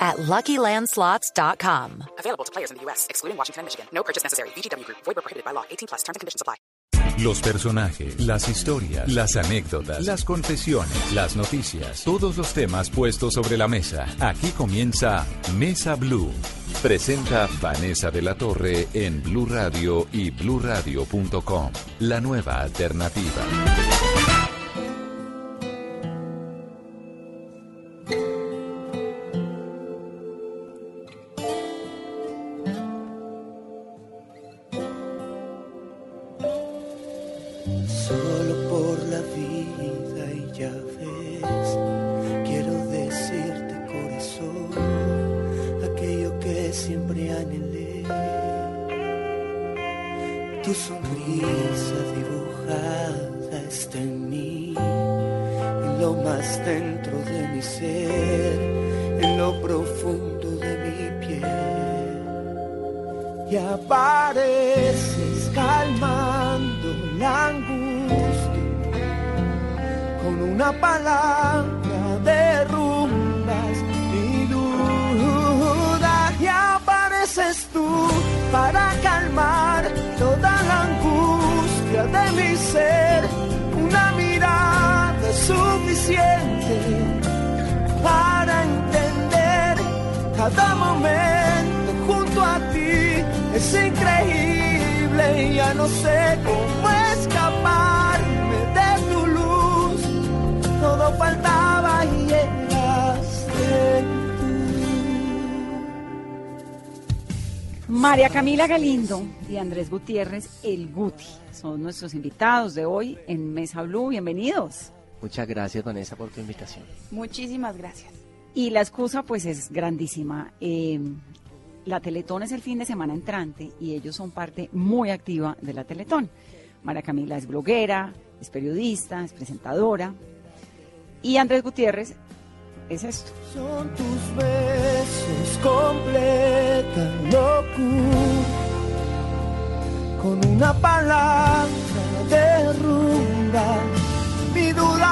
at LuckyLandSlots.com. Available to players in the U.S., excluding Washington and Michigan. No purchase necessary. VGW Group. Void prohibited by law. 18 plus. Terms and conditions apply. Los personajes, las historias, las anécdotas, las confesiones, las noticias, todos los temas puestos sobre la mesa. Aquí comienza Mesa Blue. Presenta Vanessa de la Torre en Blue Radio y bluradio.com. La nueva alternativa. Y apareces calmando la angustia con una palabra derrumbas mi duda. Y apareces tú para calmar toda la angustia de mi ser. Una mirada suficiente no sé cómo escaparme de tu luz. Todo faltaba y llegaste María Camila Galindo y Andrés Gutiérrez, el Guti, son nuestros invitados de hoy en Mesa Blue. Bienvenidos. Muchas gracias, Vanessa, por tu invitación. Muchísimas gracias. Y la excusa pues es grandísima. Eh, la Teletón es el fin de semana entrante y ellos son parte muy activa de la Teletón. María Camila es bloguera, es periodista, es presentadora. Y Andrés Gutiérrez es esto. Son tus besos completa locura. Con una palabra derrumba mi duda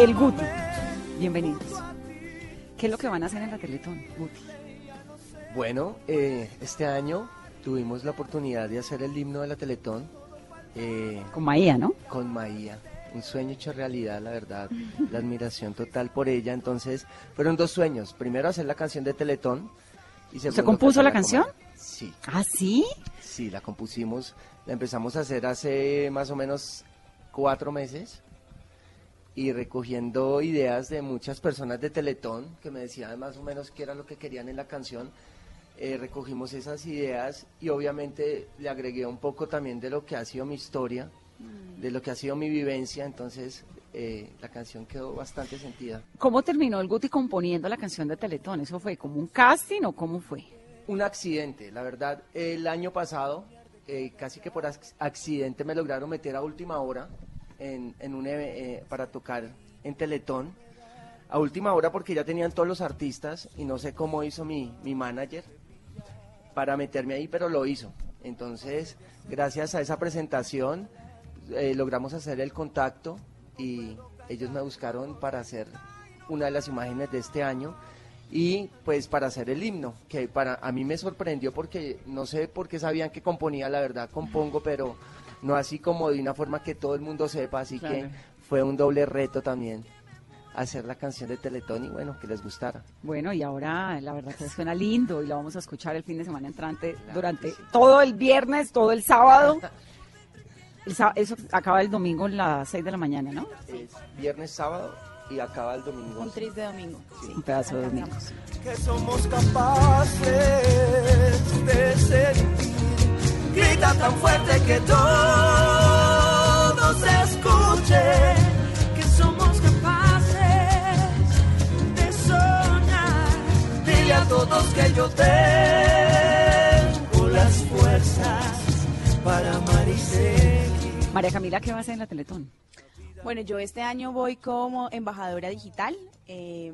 El Guti. Bienvenidos. ¿Qué es lo que van a hacer en la Teletón, Guti? Bueno, eh, este año tuvimos la oportunidad de hacer el himno de la Teletón eh, Con Maía, ¿no? con Maía. Un sueño hecho realidad, la verdad. La admiración total por ella. Entonces, fueron dos sueños. Primero, hacer la canción de Teletón. Y segundo, compuso la canción? Sí, ¿Ah, sí? sí, la compusimos. La empezamos a hacer hace más o menos cuatro meses. Y recogiendo ideas de muchas personas de Teletón que me decían más o menos qué era lo que querían en la canción. eh, recogimos esas ideas y obviamente le agregué un poco también de lo que ha sido mi historia, de lo que ha sido mi vivencia, entonces eh, la canción quedó bastante sentida. ¿Cómo terminó el Guti componiendo la canción de Teletón? ¿Eso fue como un casting o cómo fue? Un accidente, la verdad, el año pasado eh, casi que por ac- accidente me lograron meter a última hora en, en un, eve- eh, para tocar en Teletón. A última hora porque ya tenían todos los artistas y no sé cómo hizo mi, mi manager para meterme ahí, pero lo hizo. Entonces, gracias a esa presentación, eh, logramos hacer el contacto y ellos me buscaron para hacer una de las imágenes de este año y pues para hacer el himno, que para a mí me sorprendió porque no sé por qué sabían que componía, la verdad compongo, pero no así como de una forma que todo el mundo sepa, así que fue un doble reto también hacer la canción de Teletón y bueno, que les gustara. Bueno, y ahora la verdad que suena lindo y lo vamos a escuchar el fin de semana entrante durante todo el viernes, todo el sábado. El sá- eso acaba el domingo a las 6 de la mañana, ¿no? Es viernes, sábado y acaba el domingo. Un tris de domingo. Un pedazo de domingo. que somos capaces de sentir grita tan fuerte que todo se escuche, que somos capaces de soñar. Dile a todos que yo tengo las fuerzas para amar y seguir. María Camila, ¿qué va a hacer en la Teletón? Bueno, yo este año voy como embajadora digital. Eh,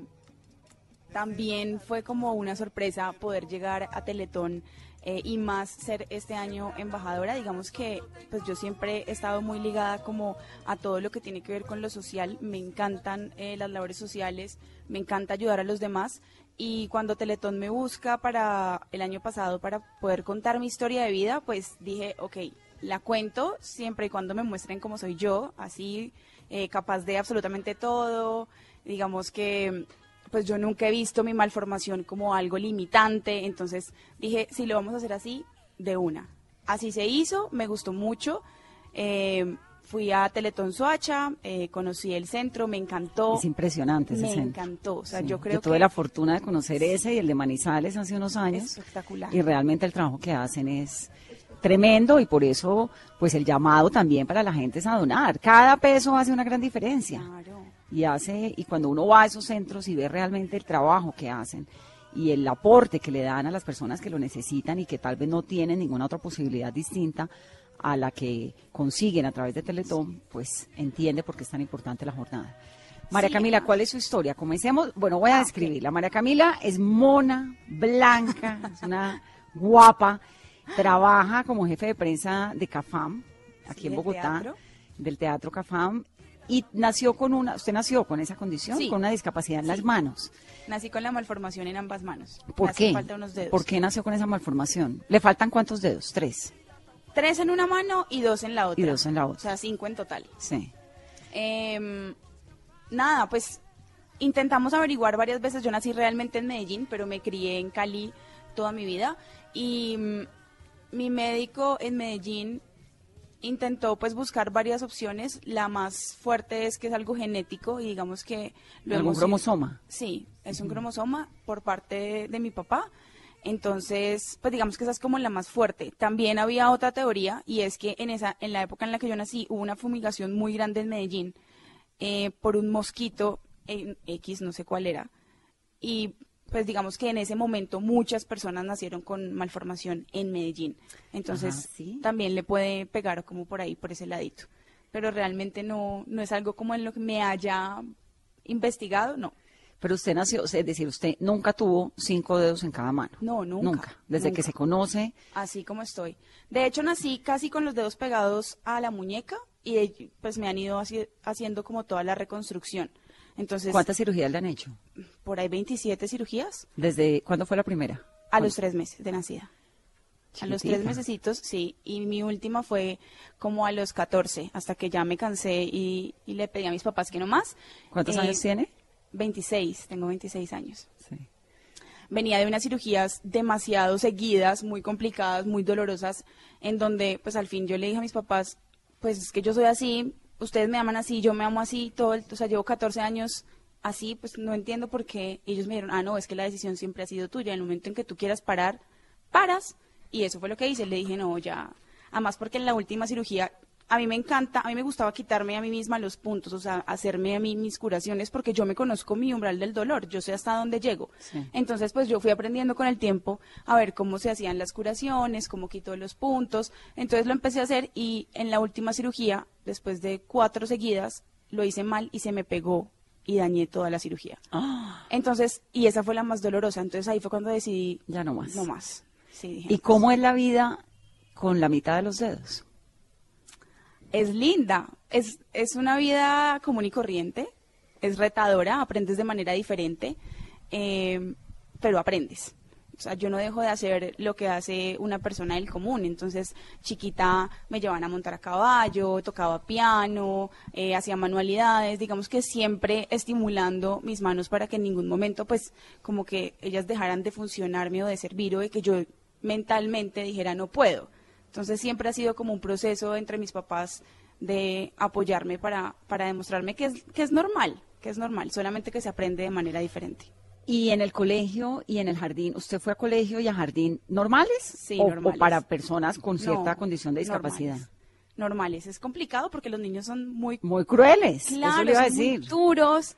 también fue como una sorpresa poder llegar a Teletón eh, y más ser este año embajadora. Digamos que pues yo siempre he estado muy ligada como a todo lo que tiene que ver con lo social. Me encantan eh, las labores sociales, me encanta ayudar a los demás. Y cuando Teletón me busca para el año pasado para poder contar mi historia de vida, pues dije, ok, la cuento siempre y cuando me muestren cómo soy yo, así eh, capaz de absolutamente todo. Digamos que pues yo nunca he visto mi malformación como algo limitante, entonces dije, si lo vamos a hacer así, de una. Así se hizo, me gustó mucho. eh, fui a Teletón Soacha, eh, conocí el centro, me encantó. Es impresionante ese me centro. encantó, o sea, Sí, yo creo tuve que la fortuna de conocer ese y el de Manizales hace unos años. espectacular. Y realmente el trabajo que hacen es tremendo y por eso pues el llamado también para la gente es a donar. Cada peso hace una gran diferencia. Claro. Y hace y cuando uno va a esos centros y ve realmente el trabajo que hacen y el aporte que le dan a las personas que lo necesitan y que tal vez no tienen ninguna otra posibilidad distinta a la que consiguen a través de Teletón, pues entiende por qué es tan importante la jornada. María Sí, Camila. ¿cuál es su historia? Comencemos, bueno, voy a describirla. María Camila es mona, blanca, es una guapa, trabaja como jefe de prensa de CAFAM, aquí Sí, en Bogotá, teatro. del Teatro CAFAM, y nació con una, usted nació con esa condición, Sí. con una discapacidad en las manos. Nací con la malformación en ambas manos. ¿Por qué? falta unos dedos. ¿Por qué nació con esa malformación? ¿Le faltan cuántos dedos? Tres. Tres en una mano y dos en la otra. Y dos en la otra. O sea, cinco en total. Sí. Em, nada, pues intentamos averiguar varias veces. Yo nací realmente en Medellín, pero me crié en Cali toda mi vida. Y mm, mi médico en Medellín intentó pues buscar varias opciones. La más fuerte es que es algo genético y digamos que lo ¿Algún cromosoma? Sí, es un cromosoma por parte de, de mi papá. Entonces, pues digamos que esa es como la más fuerte. También había otra teoría y es que en esa, en la época en la que yo nací hubo una fumigación muy grande en Medellín eh, por un mosquito en X, no sé cuál era. Y pues digamos que en ese momento muchas personas nacieron con malformación en Medellín. Entonces Ajá, ¿sí? también le puede pegar como por ahí, por ese ladito. Pero realmente no, no es algo como en lo que me haya investigado, no. Pero usted nació, es decir, usted nunca tuvo cinco dedos en cada mano. No, nunca, Desde que se conoce, así como estoy. De hecho, nací casi con los dedos pegados a la muñeca y pues me han ido haci- haciendo como toda la reconstrucción. Entonces, ¿cuántas cirugías le han hecho? por ahí 27 cirugías ¿Desde cuándo fue la primera? a los tres meses de nacida. A los tres mesecitos, sí. Y mi última fue como a los 14, hasta que ya me cansé y, y le pedí a mis papás que no más. ¿Cuántos Eh, años tiene? 26, tengo 26 años. Sí. venía de unas cirugías demasiado seguidas, muy complicadas, muy dolorosas, en donde pues al fin yo le dije a mis papás, pues es que yo soy así, ustedes me aman así, yo me amo así, todo el, o sea, llevo 14 años así, pues no entiendo por qué. Ellos me dijeron, ah, no, es que la decisión siempre ha sido tuya, en el momento en que tú quieras parar, paras. Y eso fue lo que hice, le dije, no, ya, además porque en la última cirugía a mí me encanta, a mí me gustaba quitarme a mí misma los puntos, o sea, hacerme a mí mis curaciones porque yo me conozco mi umbral del dolor, yo sé hasta dónde llego. Sí. Entonces, pues yo fui aprendiendo con el tiempo a ver cómo se hacían las curaciones, cómo quito los puntos. Entonces lo empecé a hacer y en la última cirugía, después de cuatro seguidas, lo hice mal y se me pegó y dañé toda la cirugía. Ah, Entonces, y esa fue la más dolorosa. Entonces ahí fue cuando decidí ya no más. no más. Sí, dije, ¿Y no cómo es la vida con la mitad de los dedos? Es linda, es, es una vida común y corriente, es retadora, aprendes de manera diferente, eh, pero aprendes. O sea, yo no dejo de hacer lo que hace una persona del común. Entonces, chiquita me llevan a montar a caballo, tocaba piano, eh, hacía manualidades, digamos que siempre estimulando mis manos para que en ningún momento, pues, como que ellas dejaran de funcionarme o de servir o de que yo mentalmente dijera no puedo. Entonces siempre ha sido como un proceso entre mis papás de apoyarme para, para demostrarme que es, que es normal, que es normal, solamente que se aprende de manera diferente. Y en el colegio y en el jardín, ¿usted fue a colegio y a jardín normales? Sí, o, o normales. para personas con cierta No, condición de discapacidad? Normales, normales. Es complicado porque los niños son muy Muy crueles, claros, eso le iba a muy decir. duros.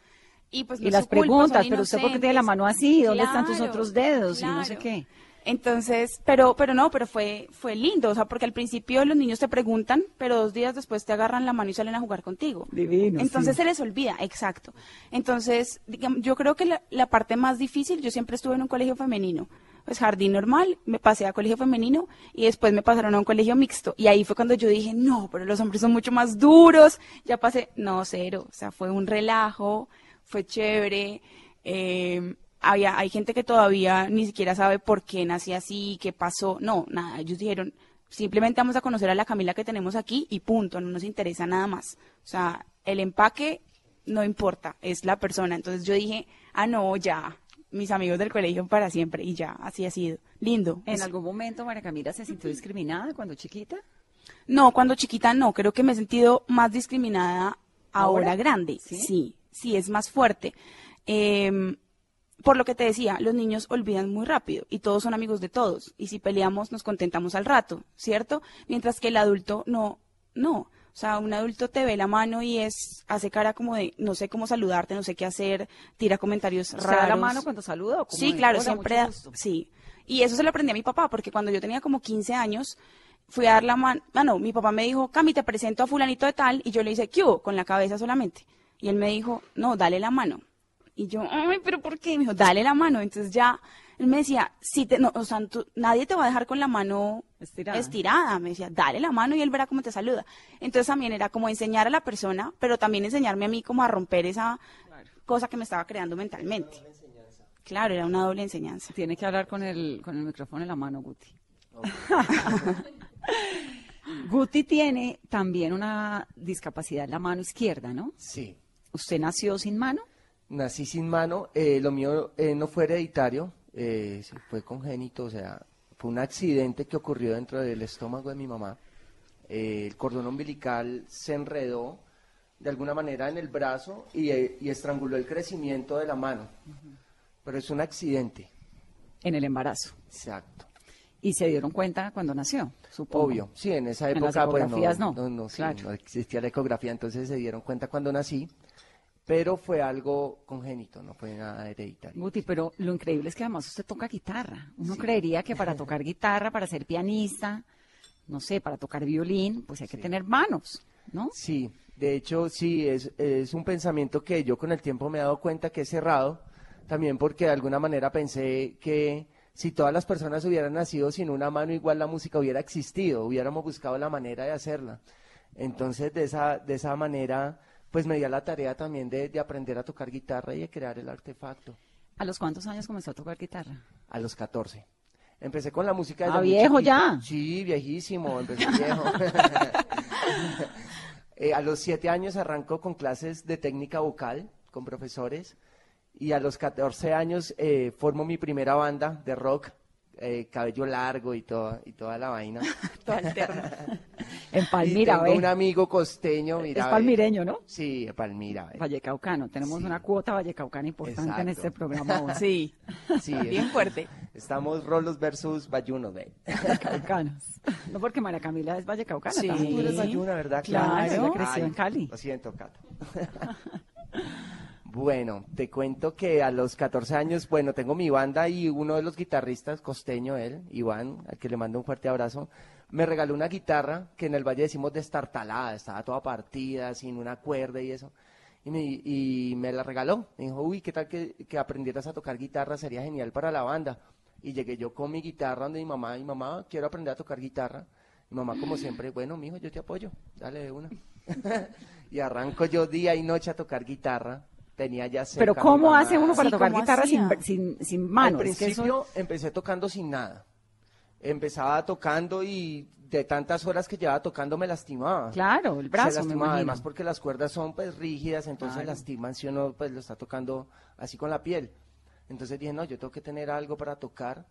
Y, pues, no y es las culpa, preguntas, pero usted por qué tiene la mano así, ¿dónde están tus Claro, otros dedos? Y no sé claro. qué. Entonces, pero, pero no, pero fue, fue lindo, o sea, porque al principio los niños te preguntan, pero dos días después te agarran la mano y salen a jugar contigo. Divino, Entonces sí. se les olvida, exacto. Entonces, digamos, yo creo que la, la parte más difícil, yo siempre estuve en un colegio femenino, pues jardín normal, me pasé a colegio femenino y después me pasaron a un colegio mixto. Y ahí fue cuando yo dije, no, pero los hombres son mucho más duros. Ya pasé, no, cero, o sea, fue un relajo, fue chévere. eh, había, hay gente que todavía ni siquiera sabe por qué nací así, qué pasó. No, nada, ellos dijeron, simplemente vamos a conocer a la Camila que tenemos aquí y punto, no nos interesa nada más. O sea, el empaque no importa, es la persona. Entonces yo dije, ah, no, ya, mis amigos del colegio para siempre y ya, así ha sido. Lindo. ¿En algún momento María Camila se sintió discriminada cuando chiquita? No, cuando chiquita no, creo que me he sentido más discriminada ahora, ¿Ahora? grande. ¿Sí? ¿Sí? sí, es más fuerte. Em, por lo que te decía, los niños olvidan muy rápido y todos son amigos de todos. Y si peleamos, nos contentamos al rato, ¿cierto? Mientras que el adulto no, no. O sea, un adulto te ve la mano y es, hace cara como de, no sé cómo saludarte, no sé qué hacer, tira comentarios ¿Se raros. da la mano cuando saluda? o Sí, claro, "Hola, siempre da- gusto"? sí. Y eso se lo aprendí a mi papá, porque cuando yo tenía como 15 años, fui a dar la mano, ah, no, mi papá me dijo, Cami, te presento a fulanito de tal, y yo le hice, ¿qué hubo? Con la cabeza solamente. Y él me dijo, no, dale la mano. Y yo, ay, pero ¿por qué? Me dijo, dale la mano. Entonces ya, él me decía, si te, no, o sea, tú- nadie te va a dejar con la mano Estirada. estirada. Me decía, dale la mano y él verá cómo te saluda. Entonces también era como enseñar a la persona, pero también enseñarme a mí como a romper esa cosa que me estaba creando mentalmente. Claro, era una doble enseñanza. Tiene que hablar con el, con el micrófono en la mano, Guti. Guti tiene también una discapacidad en la mano izquierda, ¿no? Sí. ¿Usted nació sin mano? Nací sin mano, eh, lo mío eh, no fue hereditario, eh, fue congénito, o sea, fue un accidente que ocurrió dentro del estómago de mi mamá. Eh, el cordón umbilical se enredó de alguna manera en el brazo y, eh, y estranguló el crecimiento de la mano. Pero es un accidente, En el embarazo. exacto. Y se dieron cuenta cuando nació, supongo. Obvio, sí, en esa En las época pues, ecografías no, no, no, sí, claro. no existía la ecografía, entonces se dieron cuenta cuando nací, pero fue algo congénito, no fue nada hereditario. Guti, pero lo increíble es que además usted toca guitarra. Uno creería que para tocar guitarra, para ser pianista, no sé, para tocar violín, pues hay que tener manos, ¿no? Sí, de hecho, sí, es, es un pensamiento que yo con el tiempo me he dado cuenta que es cerrado, también porque de alguna manera pensé que si todas las personas hubieran nacido sin una mano, igual la música hubiera existido, hubiéramos buscado la manera de hacerla. Entonces, de esa, de esa manera, pues me di a la tarea también de, de aprender a tocar guitarra y de crear el artefacto. ¿A los cuántos años comenzó a tocar guitarra? A los 14. Empecé con la música desde Ah, viejo ya. Sí, viejísimo, empecé viejo. Eh, a los 7 años arrancó con clases de técnica vocal con profesores y a los 14 años eh, formo mi primera banda de rock, eh, cabello largo y, toda y toda la vaina. Alterno. En y Palmira, tengo ve. un amigo costeño, mira. es palmireño, ¿no? Sí, de Palmira. ve. Vallecaucano. Tenemos Sí. una cuota vallecaucana importante en este programa hoy. Sí, Sí, bien fuerte. Estamos rolos versus bayunos, ve. Vallecaucanos. No porque María Camila es vallecaucana Sí. también. Tú eres bayuna, ¿verdad? Claro, Ay, creció en Cali. Lo siento, Cato. Bueno, te cuento que a los 14 años, bueno, tengo mi banda y uno de los guitarristas, costeño él, Iván, al que le mando un fuerte abrazo, me regaló una guitarra que en el Valle decimos destartalada, estaba toda partida, sin una cuerda y eso. Y me, y me la regaló. Me dijo, uy, ¿qué tal que, que aprendieras a tocar guitarra? Sería genial para la banda. Y llegué yo con mi guitarra donde mi mamá, y mamá, quiero aprender a tocar guitarra. Mi mamá, como siempre, bueno, mijo, yo te apoyo, dale de una. y arranco yo día y noche a tocar guitarra. Tenía ya cerca Pero ¿cómo hace uno para Sí, tocar ¿cómo guitarra sin, sin, sin manos? Al Es que eso- principio empecé tocando sin nada. Empezaba tocando y de tantas horas que llevaba tocando me lastimaba. Claro, el Se brazo, me lastimaba, imagino. además porque las cuerdas son pues rígidas, entonces Claro. lastiman si uno pues lo está tocando así con la piel. Entonces dije, no, yo tengo que tener algo para tocar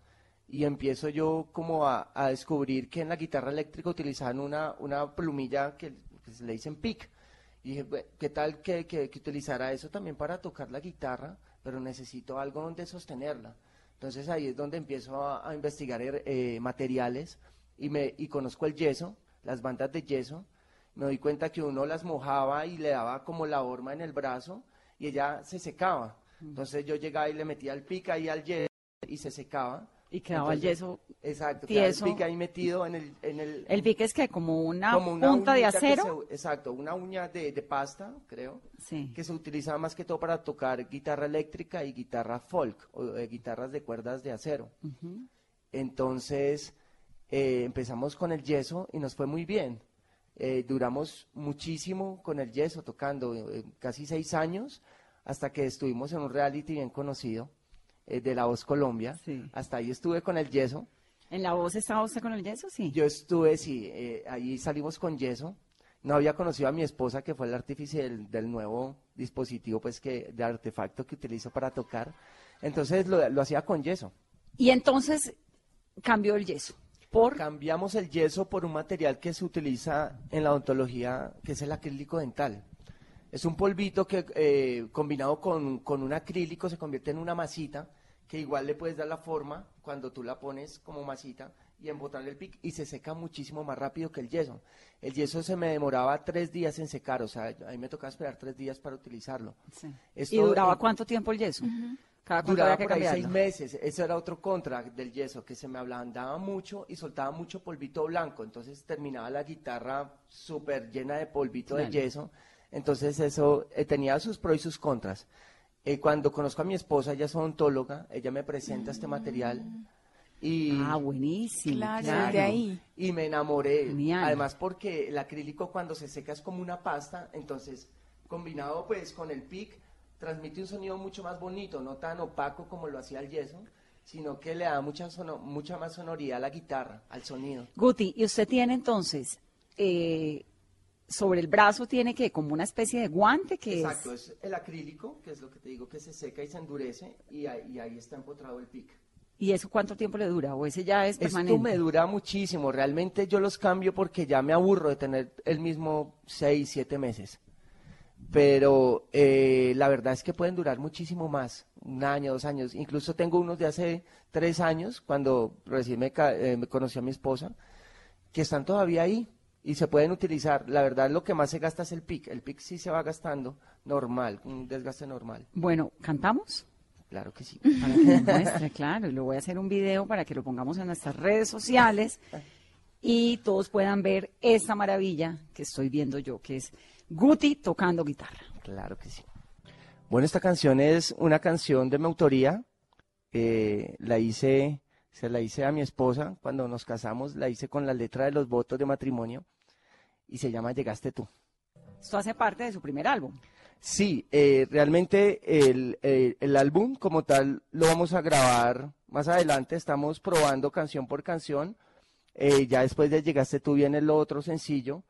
y empiezo yo como a, a descubrir que en la guitarra eléctrica utilizaban una, una plumilla que, que se le dicen pick. Y dije, "Bue- ¿qué tal que, que, que utilizara eso también para tocar la guitarra? Pero necesito algo donde sostenerla. Entonces ahí es donde empiezo a, a investigar eh, materiales y, me, y conozco el yeso, las bandas de yeso. Me doy cuenta que uno las mojaba y le daba como la horma en el brazo y ella se secaba. Entonces yo llegaba y le metía el pic ahí al yeso y se secaba. Y quedaba el Entonces, yeso Exacto, quedaba el tieso. pic ahí metido en el... En el, El pique es que como una como una punta de acero. se- exacto, una uña de, de pasta, creo, Sí. que se utiliza más que todo para tocar guitarra eléctrica y guitarra folk, o eh, guitarras de cuerdas de acero. Entonces eh, empezamos con el yeso y nos fue muy bien. Eh, duramos muchísimo con el yeso, tocando eh, casi seis años, hasta que estuvimos en un reality bien conocido eh, de La Voz Colombia. Sí. Hasta ahí estuve con el yeso. ¿En la voz estaba usted con el yeso? Sí. Yo estuve, sí, eh, ahí salimos con yeso. No había conocido a mi esposa, que fue el artífice del, del nuevo dispositivo, pues, que, de artefacto que utilizo para tocar. Entonces lo, lo hacía con yeso. Y entonces cambió el yeso. Por Cambiamos el yeso por un material que se utiliza en la odontología, que es el acrílico dental. Es un polvito que eh, combinado con, con un acrílico se convierte en una masita, que igual le puedes dar la forma cuando tú la pones como masita y embotarle el pic y se seca muchísimo más rápido que el yeso. El yeso se me demoraba tres días en secar, o sea, a mí me tocaba esperar tres días para utilizarlo. Sí. Esto ¿Y duraba cuánto tiempo el yeso? Cada cuánto Duraba que por ahí seis meses. Eso era otro contra del yeso, que se me ablandaba mucho y soltaba mucho polvito blanco. Entonces terminaba la guitarra súper llena de polvito Claro. de yeso. Entonces eso eh, tenía sus pros y sus contras. Eh, cuando conozco a mi esposa, ella es odontóloga, ella me presenta este material y, Ah, buenísimo. Claro, claro. desde ahí. y me enamoré. Genial. Además porque el acrílico cuando se seca es como una pasta, entonces combinado pues con el pic transmite un sonido mucho más bonito, no tan opaco como lo hacía el yeso, sino que le da mucha, sono- mucha más sonoridad a la guitarra, al sonido. Guti, ¿y usted tiene entonces eh, sobre el brazo tiene que como una especie de guante que Exacto, es es el acrílico, que es lo que te digo, que se seca y se endurece y ahí, y ahí está empotrado el pic. y eso cuánto tiempo le dura o ese ya es permanente. Esto me dura muchísimo, realmente yo los cambio porque ya me aburro de tener el mismo seis, siete meses. Pero eh, la verdad es que pueden durar muchísimo más, un año, dos años. Incluso tengo unos de hace tres años, cuando recién me, eh, me conocí a mi esposa, que están todavía ahí y se pueden utilizar. La verdad lo que más se gasta es el pic. El pic sí se va gastando normal, un desgaste normal. Bueno, cantamos Claro que sí. para que nos muestre, claro, y lo voy a hacer un video para que lo pongamos en nuestras redes sociales y todos puedan ver esta maravilla que estoy viendo yo, que es Guti tocando guitarra. Claro que sí. Bueno, esta canción es una canción de mi autoría. Eh, la hice, se la hice a mi esposa cuando nos casamos, la hice con la letra de los votos de matrimonio y se llama Llegaste tú. Esto hace parte de su primer álbum. Sí, eh, realmente el, el- el álbum como tal lo vamos a grabar más adelante. Estamos probando canción por canción. Eh, ya después de Llegaste tú viene el otro sencillo.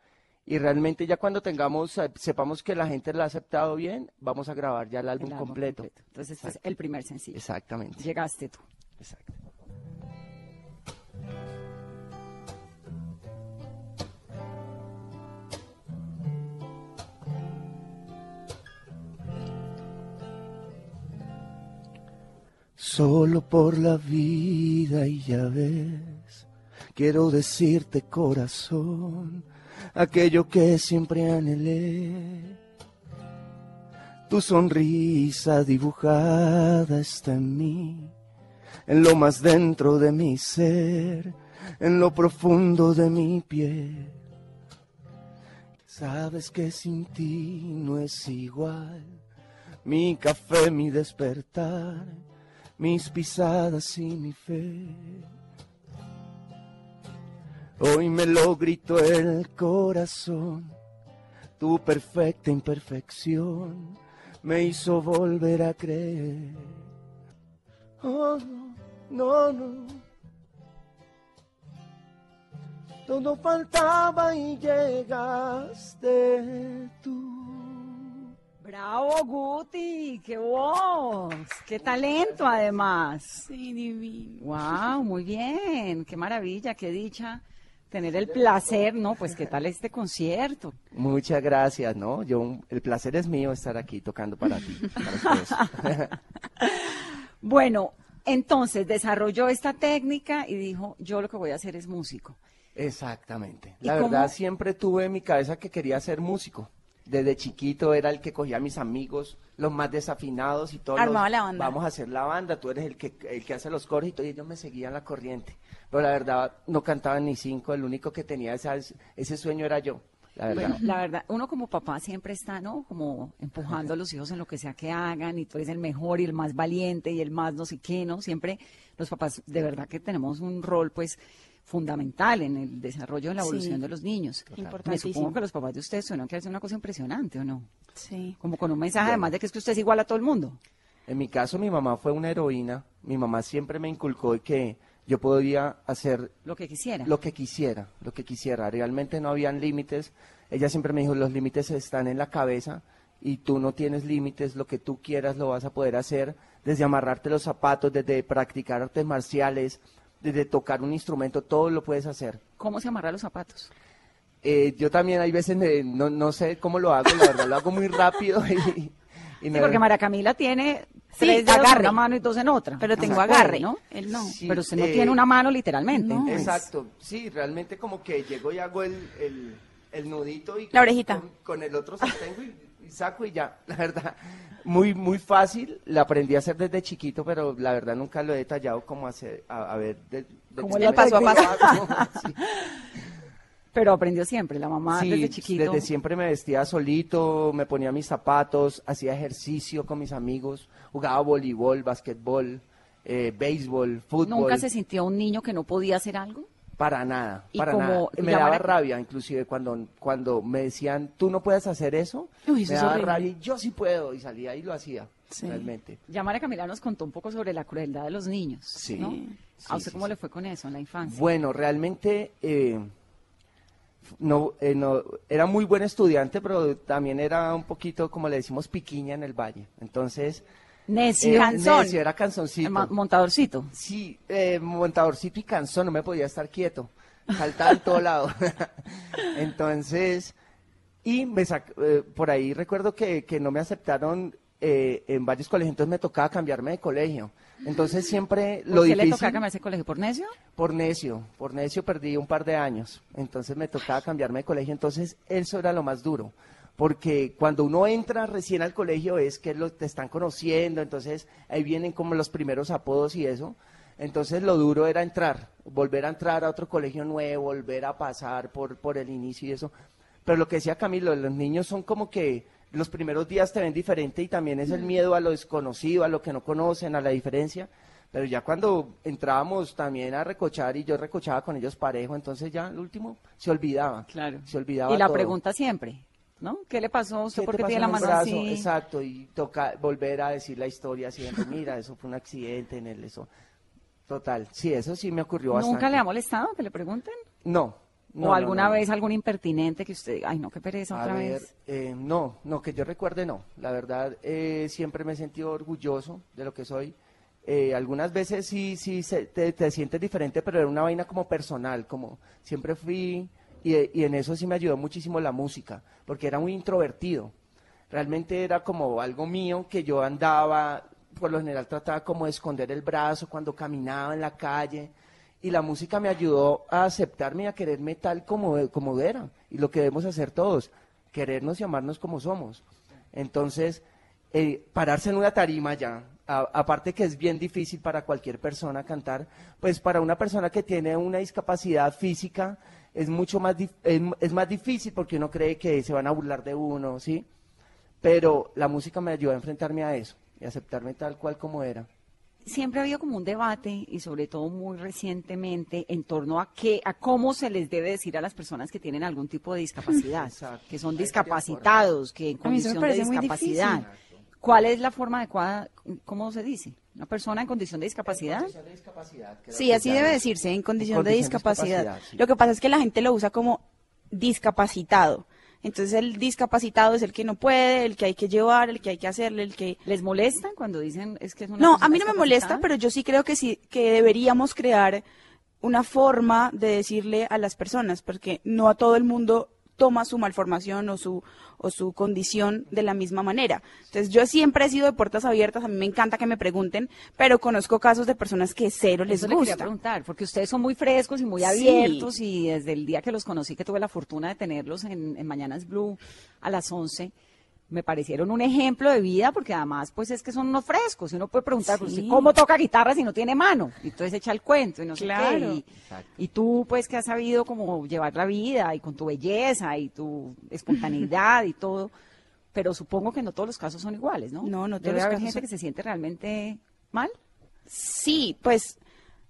Y realmente ya cuando tengamos, sepamos que la gente lo ha aceptado bien, vamos a grabar ya el álbum, el álbum completo. Entonces, este es el primer sencillo. Exactamente. Llegaste tú. Exacto. Solo por la vida y ya ves, quiero decirte corazón, aquello que siempre anhelé. Tu sonrisa dibujada está en mí, en lo más dentro de mi ser, en lo profundo de mi piel. Sabes que sin ti no es igual, mi café, mi despertar, mis pisadas y mi fe. Hoy me lo gritó el corazón, tu perfecta imperfección me hizo volver a creer. Oh, no, no, no. Todo faltaba y llegaste tú. Bravo, Guti, qué voz, qué talento además. Sí, divino. Wow, muy bien, qué maravilla, qué dicha tener el placer, ¿no? Pues qué tal este concierto. Muchas gracias, ¿no? Yo, el placer es mío estar aquí tocando para ti, para ustedes. Bueno, entonces desarrolló esta técnica y dijo, yo lo que voy a hacer es músico. Exactamente. ¿Y La cómo- verdad siempre tuve en mi cabeza que quería ser músico. Desde chiquito era el que cogía a mis amigos, los más desafinados y todos. Armaba los, la banda. Vamos a hacer la banda, tú eres el que, el que hace los coros y todo, y ellos me seguían la corriente. Pero la verdad, no cantaban ni cinco, el único que tenía esa- ese sueño era yo, la verdad. Bueno, la verdad, uno como papá siempre está, ¿no? Como empujando a los hijos en lo que sea que hagan y tú eres el mejor y el más valiente y el más no sé qué, ¿no? Siempre los papás, de verdad que tenemos un rol, pues, fundamental en el desarrollo, en la Sí. evolución de los niños. Me supongo que los papás de ustedes tuvieron que hacer una cosa impresionante, ¿o no? Sí. Como con un mensaje, además de que es que usted es igual a todo el mundo. En mi caso, mi mamá fue una heroína. Mi mamá siempre me inculcó de que yo podía hacer Lo que quisiera. lo que quisiera, lo que quisiera. Realmente no habían límites. Ella siempre me dijo, los límites están en la cabeza y tú no tienes límites, lo que tú quieras lo vas a poder hacer, desde amarrarte los zapatos, desde practicar artes marciales, desde tocar un instrumento, todo lo puedes hacer. ¿Cómo se amarra los zapatos? Eh, yo también hay veces me- no, no sé cómo lo hago, la verdad lo hago muy rápido y, y Sí, me- porque María Camila tiene Sí, tres dedos en agarre. una mano y dos en otra. Pero tengo puede, agarre, ¿no? Él no. Sí, Pero usted no eh, tiene una mano literalmente. no. Exacto, sí, realmente como que llego y hago el, el, el nudito y La orejita. Con, con el otro sostengo y saco y ya, la verdad, muy muy fácil, la aprendí a hacer desde chiquito, pero la verdad nunca lo he detallado como hacer, a, a ver, de, de- Como el paso a paso. Sí. Pero aprendió siempre, la mamá Sí, desde chiquito. desde siempre me vestía solito, me ponía mis zapatos, hacía ejercicio con mis amigos, jugaba voleibol, basquetbol, eh, béisbol, fútbol. ¿Nunca se sintió un niño que no podía hacer algo? Para nada, Y para como nada. Me daba a- rabia, inclusive cuando, cuando me decían, tú no puedes hacer eso, Uy, eso me daba horrible. rabia y yo sí puedo, y salía y lo hacía, Sí. realmente. Ya María Camila nos contó un poco sobre la crueldad de los niños. Sí. ¿no? Sí, ¿A usted sí, cómo sí. le fue con eso en la infancia? Bueno, realmente eh, no, eh, no, era muy buen estudiante, pero también era un poquito, como le decimos, piquiña en el valle. Entonces, Necio. eh, Cansón. necio, era canzoncito. Montadorcito. Sí, eh, montadorcito y cansón, no me podía estar quieto. Saltaba en todo lado. Entonces, y me eh, por ahí recuerdo que, que no me aceptaron eh, en varios colegios, entonces me tocaba cambiarme de colegio. Entonces siempre lo ¿Por qué difícil... le tocaba cambiarse de colegio? ¿Por necio? Por necio, por necio perdí un par de años, entonces me tocaba cambiarme de colegio, entonces eso era lo más duro, porque cuando uno entra recién al colegio es que lo, te están conociendo, entonces ahí vienen como los primeros apodos y eso, entonces lo duro era entrar, volver a entrar a otro colegio nuevo, volver a pasar por, por el inicio y eso, pero lo que decía Camilo, los niños son como que los primeros días te ven diferente y también es el miedo a lo desconocido, a lo que no conocen, a la diferencia. Pero ya cuando entrábamos también a recochar y yo recochaba con ellos parejo, entonces ya el último se olvidaba. Claro. Se olvidaba. Y la todo. pregunta siempre, ¿no? ¿Qué le pasó? ¿Usted ¿Qué por qué tiene la mano brazo? así? Exacto, y toca volver a decir la historia de, mira, eso fue un accidente en el eso. Total, sí, eso sí me ocurrió bastante. ¿Nunca le ha molestado que le pregunten? No. no, ¿O alguna no, no. vez algún impertinente que usted, ay no, qué pereza A otra ver, vez? eh, no, no, que yo recuerde no. La verdad, eh, siempre me he sentido orgulloso de lo que soy. Eh, algunas veces sí, sí se- te, te sientes diferente, pero era una vaina como personal, como siempre fui, y, en eso sí me ayudó muchísimo la música, porque era muy introvertido. Realmente era como algo mío que yo andaba, por lo general trataba como de esconder el brazo cuando caminaba en la calle, y la música me ayudó a aceptarme y a quererme tal como, como era, y lo que debemos hacer todos, querernos y amarnos como somos. Entonces, eh, pararse en una tarima ya, aparte que es bien difícil para cualquier persona cantar, pues para una persona que tiene una discapacidad física es mucho más, dif- es, es más difícil porque uno cree que se van a burlar de uno, ¿sí? Pero la música me ayudó a enfrentarme a eso y aceptarme tal cual como era. Siempre ha habido como un debate y sobre todo muy recientemente en torno a qué, a cómo se les debe decir a las personas que tienen algún tipo de discapacidad, Exacto. que son discapacitados, que en condición de discapacidad. ¿Cuál es la forma adecuada? ¿Cómo se dice? ¿Una persona en condición de discapacidad? Sí, así debe decirse, en condición, En de condición de discapacidad. discapacidad, sí. Lo que pasa es que la gente lo usa como discapacitado. Entonces el discapacitado es el que no puede, el que hay que llevar, el que hay que hacerle, el que... ¿Les molesta cuando dicen es que es una No, a mí no me molesta, pero yo sí creo que sí, que deberíamos crear una forma de decirle a las personas, porque no a todo el mundo toma su malformación o su, o su condición de la misma manera. Entonces, yo siempre he sido de puertas abiertas, a mí me encanta que me pregunten, pero conozco casos de personas que cero les Eso le quería gusta. preguntar, porque ustedes son muy frescos y muy Sí. abiertos y desde el día que los conocí, que tuve la fortuna de tenerlos en, en Mañanas Blue a las 11, me parecieron un ejemplo de vida porque además pues es que son unos frescos y uno puede preguntar, pues, Sí. ¿cómo toca guitarra si no tiene mano? Y entonces echa el cuento y no sé Claro. qué. Y, y tú pues que has sabido como llevar la vida y con tu belleza y tu espontaneidad y todo, pero supongo que no todos los casos son iguales, ¿no? No, no todos Debe haber gente son- que se siente realmente mal. Sí, pues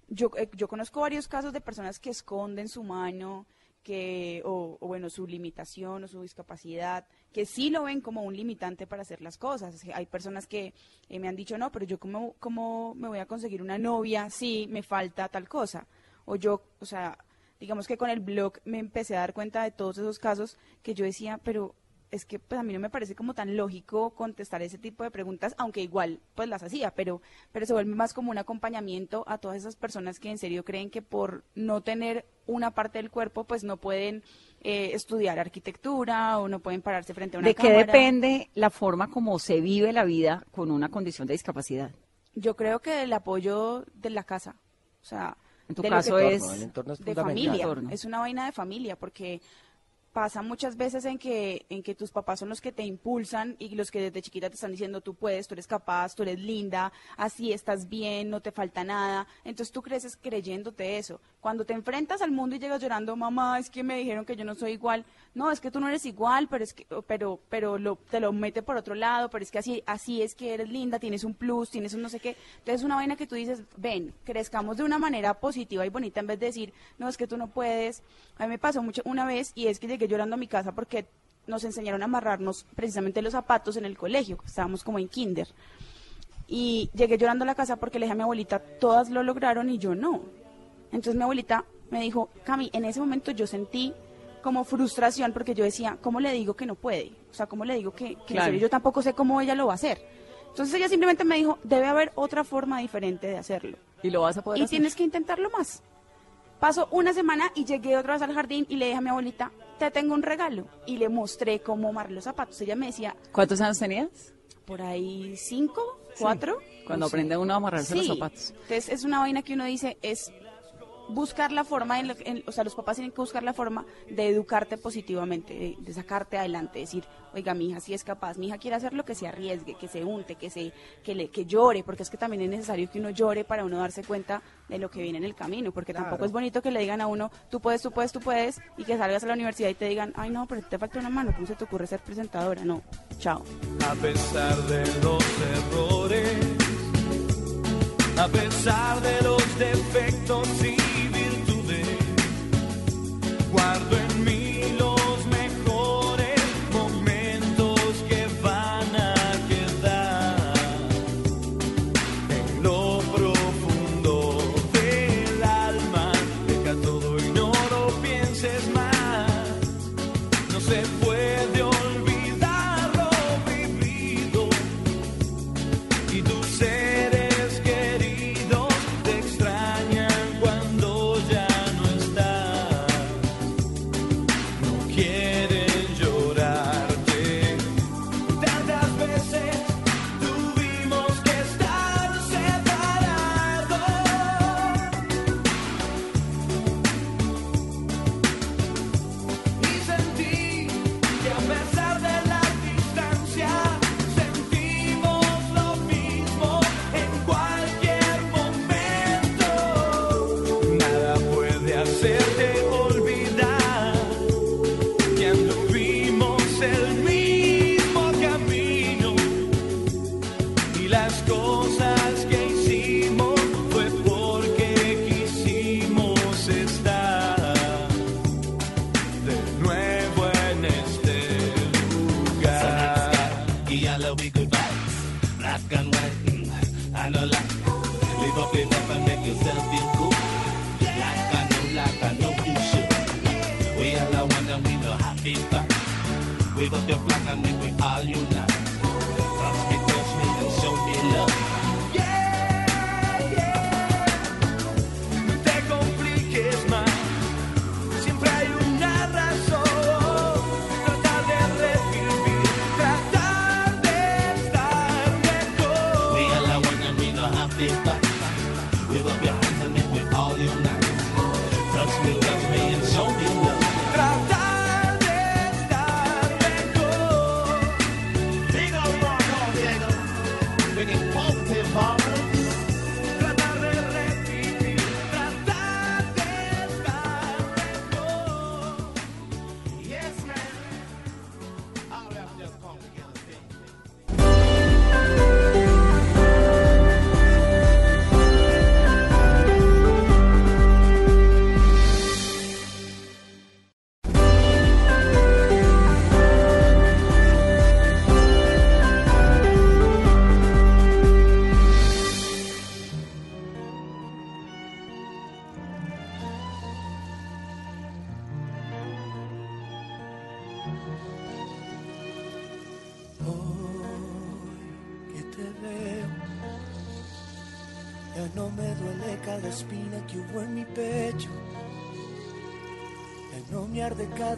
yo, eh, yo conozco varios casos de personas que esconden su mano, que, o, o, bueno, su limitación o su discapacidad, que sí lo ven como un limitante para hacer las cosas. Hay personas que eh, me han dicho, no, pero yo cómo, cómo me voy a conseguir una novia si me falta tal cosa. O yo, o sea, digamos que con el blog me empecé a dar cuenta de todos esos casos que yo decía, pero es que pues a mí no me parece como tan lógico contestar ese tipo de preguntas, aunque igual pues las hacía, pero, pero se vuelve más como un acompañamiento a todas esas personas que en serio creen que por no tener una parte del cuerpo pues no pueden eh, estudiar arquitectura o no pueden pararse frente a una ¿De qué cámara. depende la forma como se vive la vida con una condición de discapacidad? Yo creo que el apoyo de la casa, o sea, En tu de lo caso que- es el entorno es de familia, Entorno. es una vaina de familia porque pasa muchas veces en que en que tus papás son los que te impulsan y los que desde chiquita te están diciendo tú puedes, tú eres capaz, tú eres linda, así estás bien, no te falta nada. Entonces tú creces creyéndote eso. Cuando te enfrentas al mundo y llegas llorando, mamá, es que me dijeron que yo no soy igual. No, es que tú no eres igual, pero es que pero pero te lo mete por otro lado, pero es que así así es que eres linda, tienes un plus, tienes un no sé qué. Entonces es una vaina que tú dices, ven, crezcamos de una manera positiva y bonita en vez de decir, no, es que tú no puedes. A mí me pasó mucho una vez y es que llegué llorando a mi casa porque nos enseñaron a amarrarnos precisamente los zapatos en el colegio, estábamos como en kinder. Y llegué llorando a la casa porque le dije a mi abuelita, todas lo lograron y yo no. Entonces mi abuelita me dijo, Cami, en ese momento yo sentí como frustración porque yo decía, ¿cómo le digo que no puede? O sea, ¿cómo le digo que, que en Claro. serio yo tampoco sé cómo ella lo va a hacer? Entonces ella simplemente me dijo, debe haber otra forma diferente de hacerlo. y lo vas a poder Y hacer. tienes que intentarlo más. Pasó una semana y llegué otra vez al jardín y le dije a mi abuelita, te tengo un regalo. Y le mostré cómo amarrar los zapatos. Ella me decía, ¿Cuántos años tenías? por ahí cinco, cuatro. Cuando no sé. aprende uno a amarrarse los zapatos. Entonces es una vaina que uno dice, es buscar la forma, en en- o sea, los papás tienen que buscar la forma de educarte positivamente, de, de sacarte adelante, decir, oiga, mi hija sí es capaz, mi hija quiere hacer lo que se arriesgue, que se unte, que se, que le, que llore, porque es que también es necesario que uno llore para uno darse cuenta de lo que viene en el camino, porque tampoco es bonito que le digan a uno, tú puedes, tú puedes, tú puedes, y que salgas a la universidad y te digan, ay no, pero te falta una mano, ¿cómo se te ocurre ser presentadora? No, chao. A pesar de los errores, a pesar de los defectos y virtudes, guardo en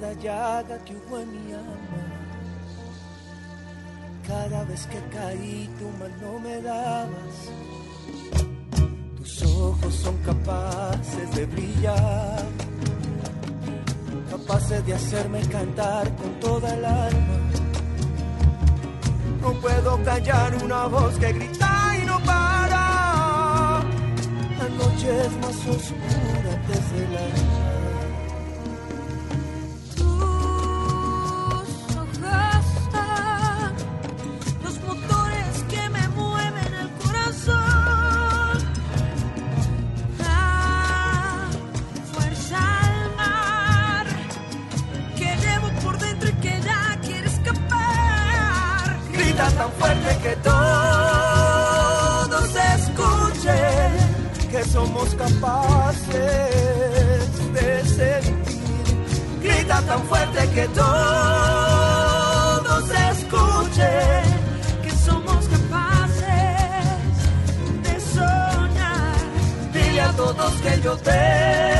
cada llaga que hubo en mi alma. Cada vez que caí, tu mano me dabas. Tus ojos son capaces de brillar, capaces de hacerme cantar con toda el alma. No puedo callar una voz que grita y no para. La noche es más oscura desde la que todos escuchen que somos capaces de sentir. Grita tan fuerte que todos escuchen Que somos capaces de soñar. Dile a todos que yo tengo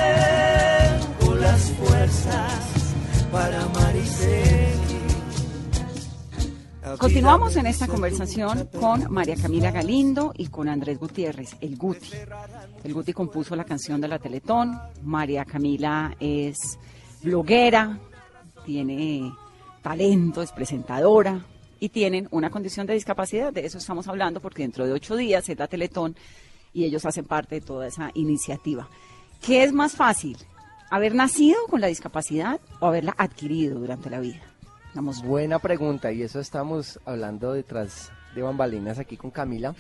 Continuamos en esta conversación con María Camila Galindo y con Andrés Gutiérrez, el Guti. El Guti compuso la canción de la Teletón. María Camila es bloguera, tiene talento, es presentadora y tienen una condición de discapacidad. De eso estamos hablando porque dentro de ocho días es la Teletón y ellos hacen parte de toda esa iniciativa. ¿Qué es más fácil? ¿Haber nacido con la discapacidad o haberla adquirido durante la vida? Vamos, Buena pregunta, y eso estamos hablando detrás de bambalinas aquí con Camila.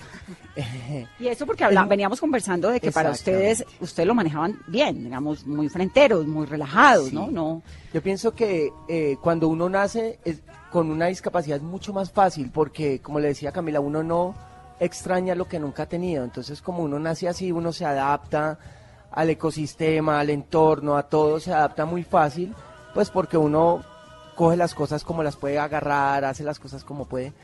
Y eso porque habla- veníamos conversando de que para ustedes, ustedes lo manejaban bien, digamos, muy fronteros, muy relajados, ¿no? No. Yo pienso que eh, cuando uno nace es- con una discapacidad es mucho más fácil porque, como le decía Camila, uno no extraña lo que nunca ha tenido. Entonces, como uno nace así, uno se adapta al ecosistema, al entorno, a todo, se adapta muy fácil, pues porque uno coge las cosas como las puede agarrar, hace las cosas como puede.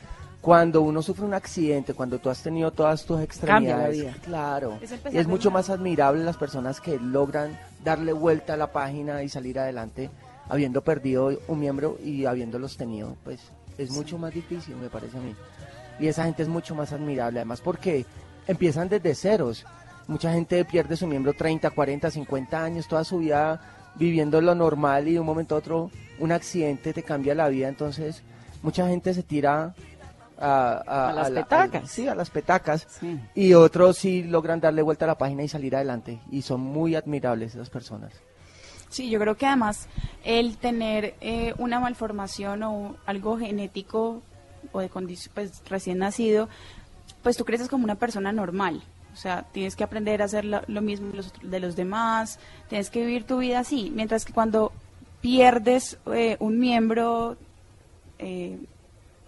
Cuando uno sufre un accidente, cuando tú has tenido todas tus Cambia la extremidades, vida. claro, Es es mucho más admirable las personas que logran darle vuelta a la página y salir adelante habiendo perdido un miembro y habiéndolos tenido, pues es mucho más difícil, me parece a mí. Y esa gente es mucho más admirable, además porque empiezan desde ceros. Mucha gente pierde su miembro 30, 40, 50 años, toda su vida viviendo lo normal y de un momento a otro un accidente te cambia la vida, entonces mucha gente se tira a, A las la- petacas. sí, a las petacas. Sí. Y otros sí logran darle vuelta a la página y salir adelante. Y son muy admirables esas personas. Sí, yo creo que además el tener eh, una malformación o algo genético o de condición, pues recién nacido, pues tú creces como una persona normal. O sea, tienes que aprender a hacer lo, lo mismo de los, otros- de los demás, tienes que vivir tu vida así. Mientras que cuando pierdes eh, un miembro eh,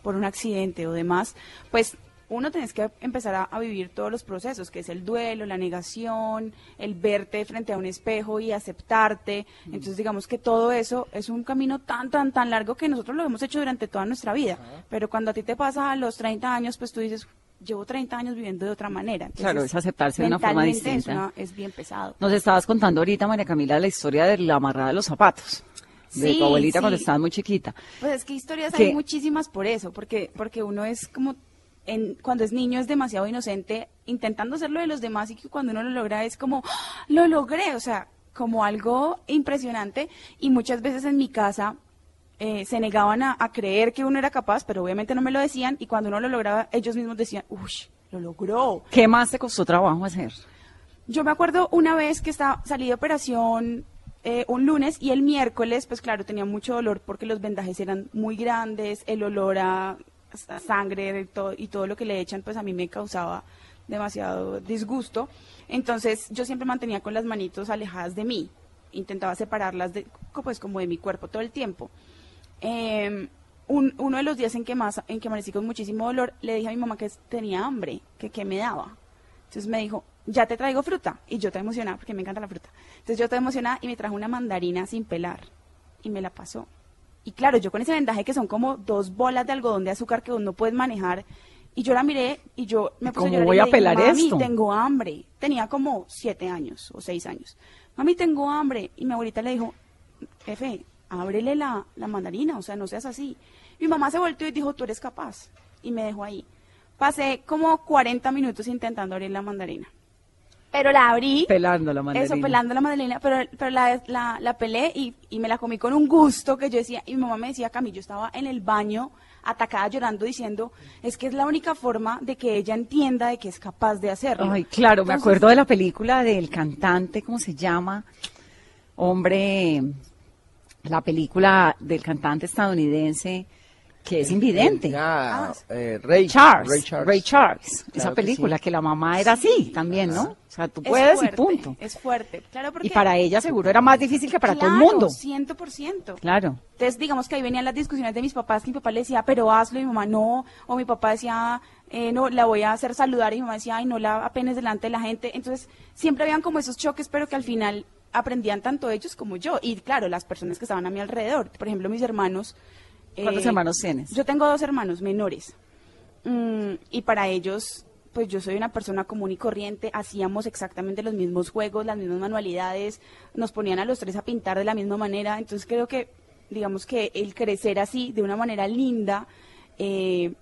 por un accidente o demás, pues uno tienes que empezar a, a vivir todos los procesos, que es el duelo, la negación, el verte frente a un espejo y aceptarte. Entonces, digamos que todo eso es un camino tan, tan, tan largo que nosotros lo hemos hecho durante toda nuestra vida. Pero cuando a ti te pasa a los 30 años, pues tú dices, llevo 30 años viviendo de otra manera. Entonces, Claro, es aceptarse de una forma es distinta. una- es bien pesado. Nos estabas contando ahorita, María Camila, la historia de la amarrada de los zapatos. De Sí, tu abuelita cuando estabas muy chiquita. Pues es que historias ¿Qué? hay muchísimas por eso, porque porque uno es como en, cuando es niño es demasiado inocente intentando hacer lo de los demás y que cuando uno lo logra es como ¡Ah! lo logré, o sea, como algo impresionante y muchas veces en mi casa eh, se negaban a, a creer que uno era capaz, pero obviamente no me lo decían y cuando uno lo lograba ellos mismos decían, uy, lo logró. ¿Qué más te costó trabajo hacer? Yo me acuerdo una vez que estaba, salí de operación eh, un lunes y el miércoles, pues claro, tenía mucho dolor porque los vendajes eran muy grandes, el olor a, sangre de todo, y todo lo que le echan, pues a mí me causaba demasiado disgusto. Entonces yo siempre mantenía con las manitos alejadas de mí, intentaba separarlas de, pues como de mi cuerpo todo el tiempo. Eh, un- uno de los días en que más en que amanecí con muchísimo dolor, le dije a mi mamá que tenía hambre, que qué me daba. Entonces me dijo, ya te traigo fruta. Y yo te emocionada, porque me encanta la fruta. Entonces yo te emocionada y me trajo una mandarina sin pelar. Y me la pasó. Y claro, yo con ese vendaje que son como dos bolas de algodón de azúcar que uno puede manejar. Y yo la miré y yo me puse ¿Cómo a llorar. voy y a le dije, pelar Mami, esto?" tengo hambre. Tenía como siete años o seis años. Mami, tengo hambre. Y mi abuelita le dijo, Efe, ábrele la, la mandarina, o sea, no seas así. Mi mamá se volteó y dijo, tú eres capaz. Y me dejó ahí. Pasé como 40 minutos intentando abrir la mandarina. Pero la abrí. Pelando la mandarina. Eso, pelando la mandarina, pero, pero la, la, la pelé y, y me la comí con un gusto que yo decía, y mi mamá me decía, Cami, yo estaba en el baño atacada llorando diciendo, es que es la única forma de que ella entienda de que es capaz de hacerlo. Ay, claro, me acuerdo de la película del cantante, ¿cómo se llama? Hombre, la película del cantante estadounidense que es invidente. Ah, Ah, eh, Ray, Charles, Ray Charles. Ray Charles, Claro esa que película sí. que la mamá era así también, ¿no? O sea, tú es puedes y fuerte, punto. Es fuerte, claro, porque... Y para ella seguro era más difícil que para todo el Claro, mundo. 100%. Claro. Entonces, digamos que ahí venían las discusiones de mis papás, que mi papá le decía, pero hazlo, y mi mamá no, o mi papá decía, eh, no, la voy a hacer saludar, y mi mamá decía, ay, no la apenas delante de la gente. Entonces, siempre habían como esos choques, pero que al final aprendían tanto ellos como yo. Y claro, las personas que estaban a mi alrededor, por ejemplo, mis hermanos. ¿Cuántos eh, hermanos tienes? Yo tengo dos hermanos menores. Mm, y para ellos, pues yo soy una persona común y corriente, hacíamos exactamente los mismos juegos, las mismas manualidades, nos ponían a los tres a pintar de la misma manera, entonces creo que, digamos que el crecer así, de una manera linda, eh,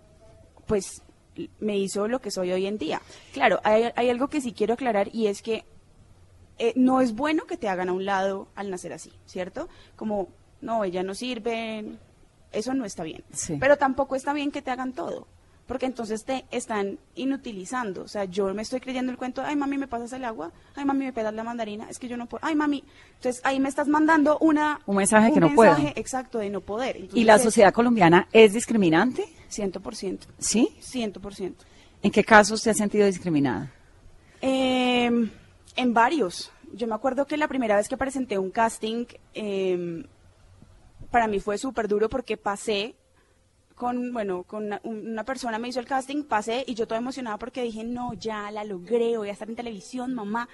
pues me hizo lo que soy hoy en día. Claro, hay, hay algo que sí quiero aclarar y es que eh, no es bueno que te hagan a un lado al nacer así, ¿cierto? Como, no, ella no sirve, eso no está bien. Sí. Pero tampoco está bien que te hagan todo, porque entonces te están inutilizando. O sea, yo me estoy creyendo el cuento, ay mami, me pasas el agua, ay mami, me pedas la mandarina, es que yo no puedo, ay mami. Entonces ahí me estás mandando una... Un mensaje que no puedo. mensaje exacto de no poder. ¿Y la sociedad colombiana es discriminante? 100%, ¿Sí? 100%. ¿En qué casos se ha sentido discriminada? Eh, en varios. Yo me acuerdo que la primera vez que presenté un casting, eh, para mí fue súper duro porque pasé con, bueno, con una, una persona me hizo el casting, pasé y yo toda emocionada porque dije, no, ya la logré, voy a estar en televisión, mamá.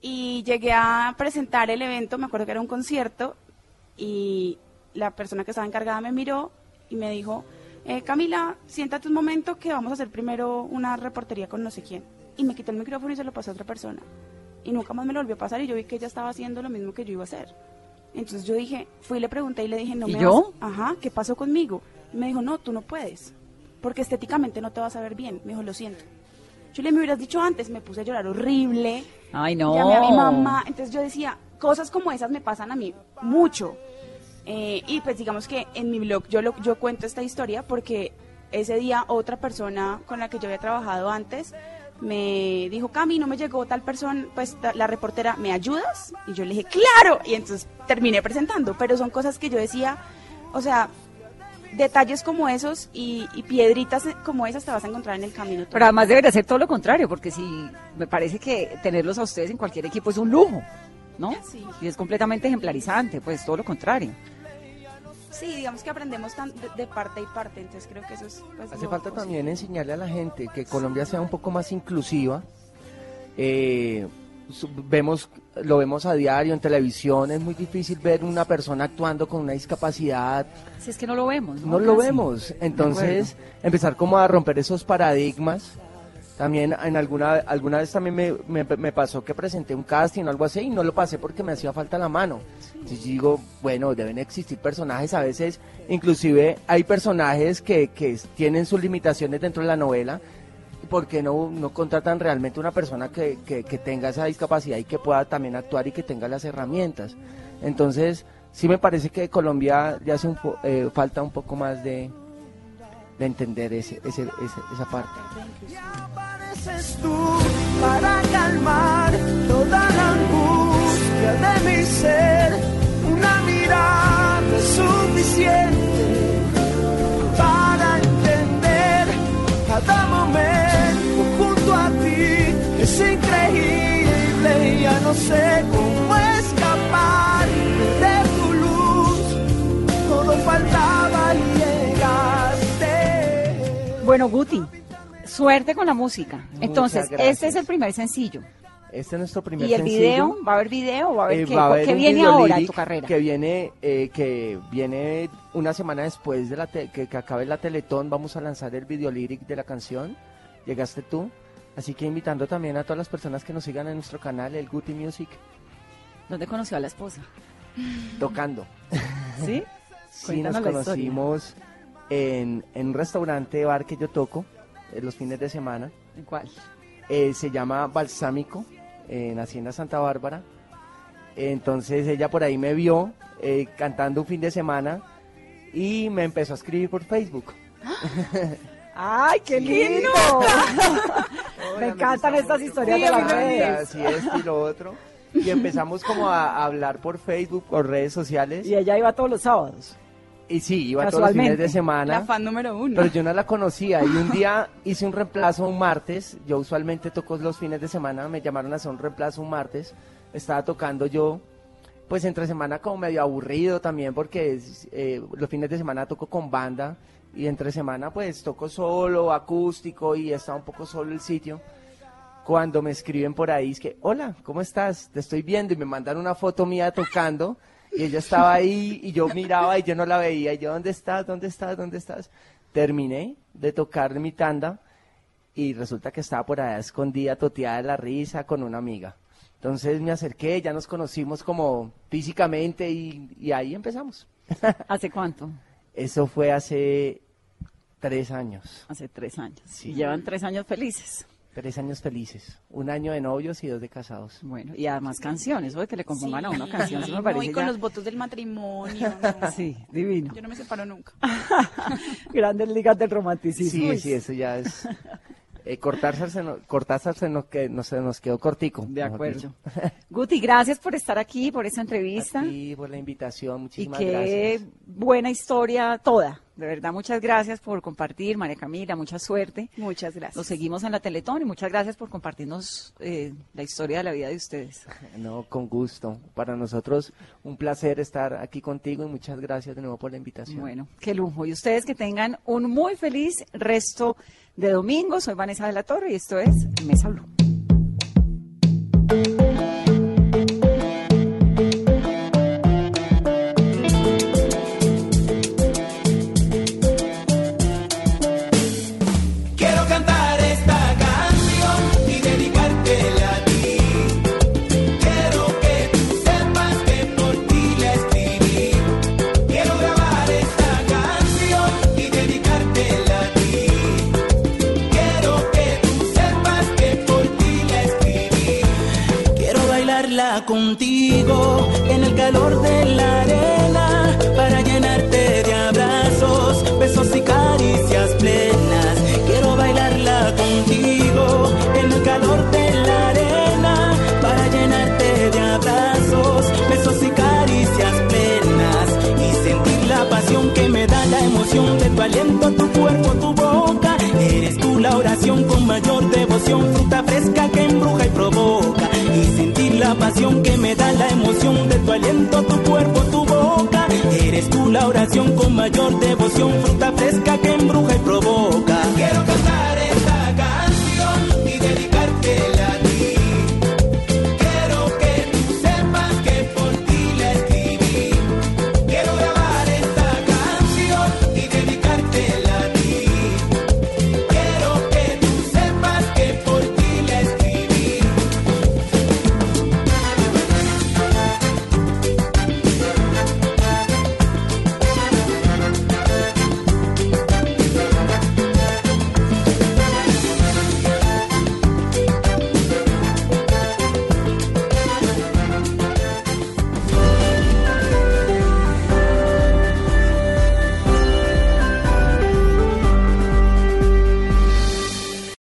Y llegué a presentar el evento, me acuerdo que era un concierto, y la persona que estaba encargada me miró y me dijo, eh, Camila, siéntate un momento que vamos a hacer primero una reportería con no sé quién. Y me quitó el micrófono y se lo pasó a otra persona. Y nunca más me lo volvió a pasar y yo vi que ella estaba haciendo lo mismo que yo iba a hacer. Entonces yo dije, fui y le pregunté y le dije, no ¿Y me yo? vas- Ajá, ¿qué pasó conmigo? Y me dijo, no, tú no puedes, porque estéticamente no te vas a ver bien. Me dijo, lo siento. Yo le me hubieras dicho antes, me puse a llorar horrible. Ay, no. Llamé a mi mamá. Entonces yo decía, cosas como esas me pasan a mí mucho. Eh, y pues digamos que en mi blog yo, lo, yo cuento esta historia porque ese día otra persona con la que yo había trabajado antes me dijo, Cami, no me llegó tal persona, pues la reportera, ¿me ayudas? Y yo le dije, claro. Y entonces terminé presentando, pero son cosas que yo decía, o sea, detalles como esos y, y piedritas como esas te vas a encontrar en el camino. Pero además debería ser todo lo contrario, porque si me parece que tenerlos a ustedes en cualquier equipo es un lujo, ¿no? Sí. Y es completamente ejemplarizante, pues todo lo contrario. Sí, digamos que aprendemos tan- de, de parte y parte, entonces creo que eso es... pues, Hace falta también enseñarle a la gente que Colombia sea un poco más inclusiva. Eh, vemos, lo vemos a diario en televisión, es muy difícil ver una persona actuando con una discapacidad, Si es que no lo vemos, ¿no? no lo vemos. Entonces, empezar como a romper esos paradigmas. También en alguna alguna vez también me, me, pasó que presenté un casting o algo así y no lo pasé porque me hacía falta la mano. Yo digo, bueno, deben existir personajes a veces, inclusive hay personajes que, que tienen sus limitaciones dentro de la novela. ¿Por qué no, no contratan realmente una persona que, que, que tenga esa discapacidad y que pueda también actuar y que tenga las herramientas? Entonces, sí me parece que Colombia le hace un eh, falta un poco más de, de entender ese, ese, ese- esa parte. apareces tú para calmar toda la angustia de mi ser. Una mirada es suficiente para entender cada momento junto a ti. Es increíble, ya no sé cómo escapar Bueno, Guti, suerte con la música. Entonces, gracias. este es el primer sencillo. Este es nuestro primer ¿Y el sencillo. video? ¿Va a haber video? ¿Va a haber Eh, qué, va a haber qué viene ahora en tu carrera? Que viene, eh, que viene una semana después de la te- que, que acabe la Teletón. Vamos a lanzar el video lyric de la canción. Llegaste tú. Así que invitando también a todas las personas que nos sigan en nuestro canal, el Guti Music, ¿Dónde conoció a la esposa? tocando. ¿Sí? Sí, nos Cuéntanos la historia. conocimos en, en un restaurante bar que yo toco en los fines de semana. ¿En cuál? Eh, se llama Balsámico, en Hacienda Santa Bárbara. Entonces ella por ahí me vio eh, cantando un fin de semana y me empezó a escribir por Facebook. ¡Ay, qué lindo! me encantan estas historias Sí, de las redes. Así esto y lo otro. Y empezamos como a, a hablar por Facebook, por redes sociales. Y ella iba todos los sábados. Y sí, iba todos los fines de semana. La fan número uno. Pero yo no la conocía y un día hice un reemplazo un martes. Yo usualmente toco los fines de semana, me llamaron a hacer un reemplazo un martes. Estaba tocando yo, pues entre semana como medio aburrido también porque eh, los fines de semana toco con banda y entre semana pues toco solo, acústico y está un poco solo el sitio. Cuando me escriben por ahí es que, hola, ¿cómo estás? Te estoy viendo y me mandan una foto mía tocando y ella estaba ahí y yo miraba y yo no la veía y yo, ¿dónde estás? ¿Dónde estás? ¿Dónde estás? Terminé de tocar mi tanda y resulta que estaba por allá escondida, toteada de la risa con una amiga. Entonces me acerqué, ya nos conocimos como físicamente y, y ahí empezamos. ¿Hace cuánto? Eso fue hace tres años. Hace tres años. Sí. Y llevan tres años felices. Tres años felices. Un año de novios y dos de casados. Bueno, y además canciones, de que le compongan a una canción, eso me parece y con ya- los votos del matrimonio. no. Sí, divino. Yo no me separo nunca. Grandes ligas del romanticismo. Sí, Uy, sí, eso ya es. Eh, Cortázar, se nos, Cortázar se nos, que, no, se nos quedó cortico. De acuerdo. Guti, gracias por estar aquí, por esta entrevista. Y por la invitación, Y muchísimas qué gracias. buena historia toda. De verdad, muchas gracias por compartir, María Camila, mucha suerte. Muchas gracias. Los seguimos en la Teletón y muchas gracias por compartirnos eh, la historia de la vida de ustedes. No, con gusto. Para nosotros un placer estar aquí contigo y muchas gracias de nuevo por la invitación. Bueno, qué lujo. Y ustedes que tengan un muy feliz resto de domingo. Soy Vanessa de la Torre y esto es Mesa Blue. En el calor de la arena para llenarte de abrazos, besos y caricias plenas. Quiero bailarla contigo en el calor de la arena para llenarte de abrazos, besos y caricias plenas y sentir la pasión que me da la emoción de tu aliento, tu cuerpo, tu boca. Eres tú la oración con mayor devoción, fruta fresca que embruja y provoca la pasión que me da la emoción de tu aliento, tu cuerpo, tu boca. Eres tú la oración con mayor devoción, fruta fresca que embruja y provoca. Quiero cantar.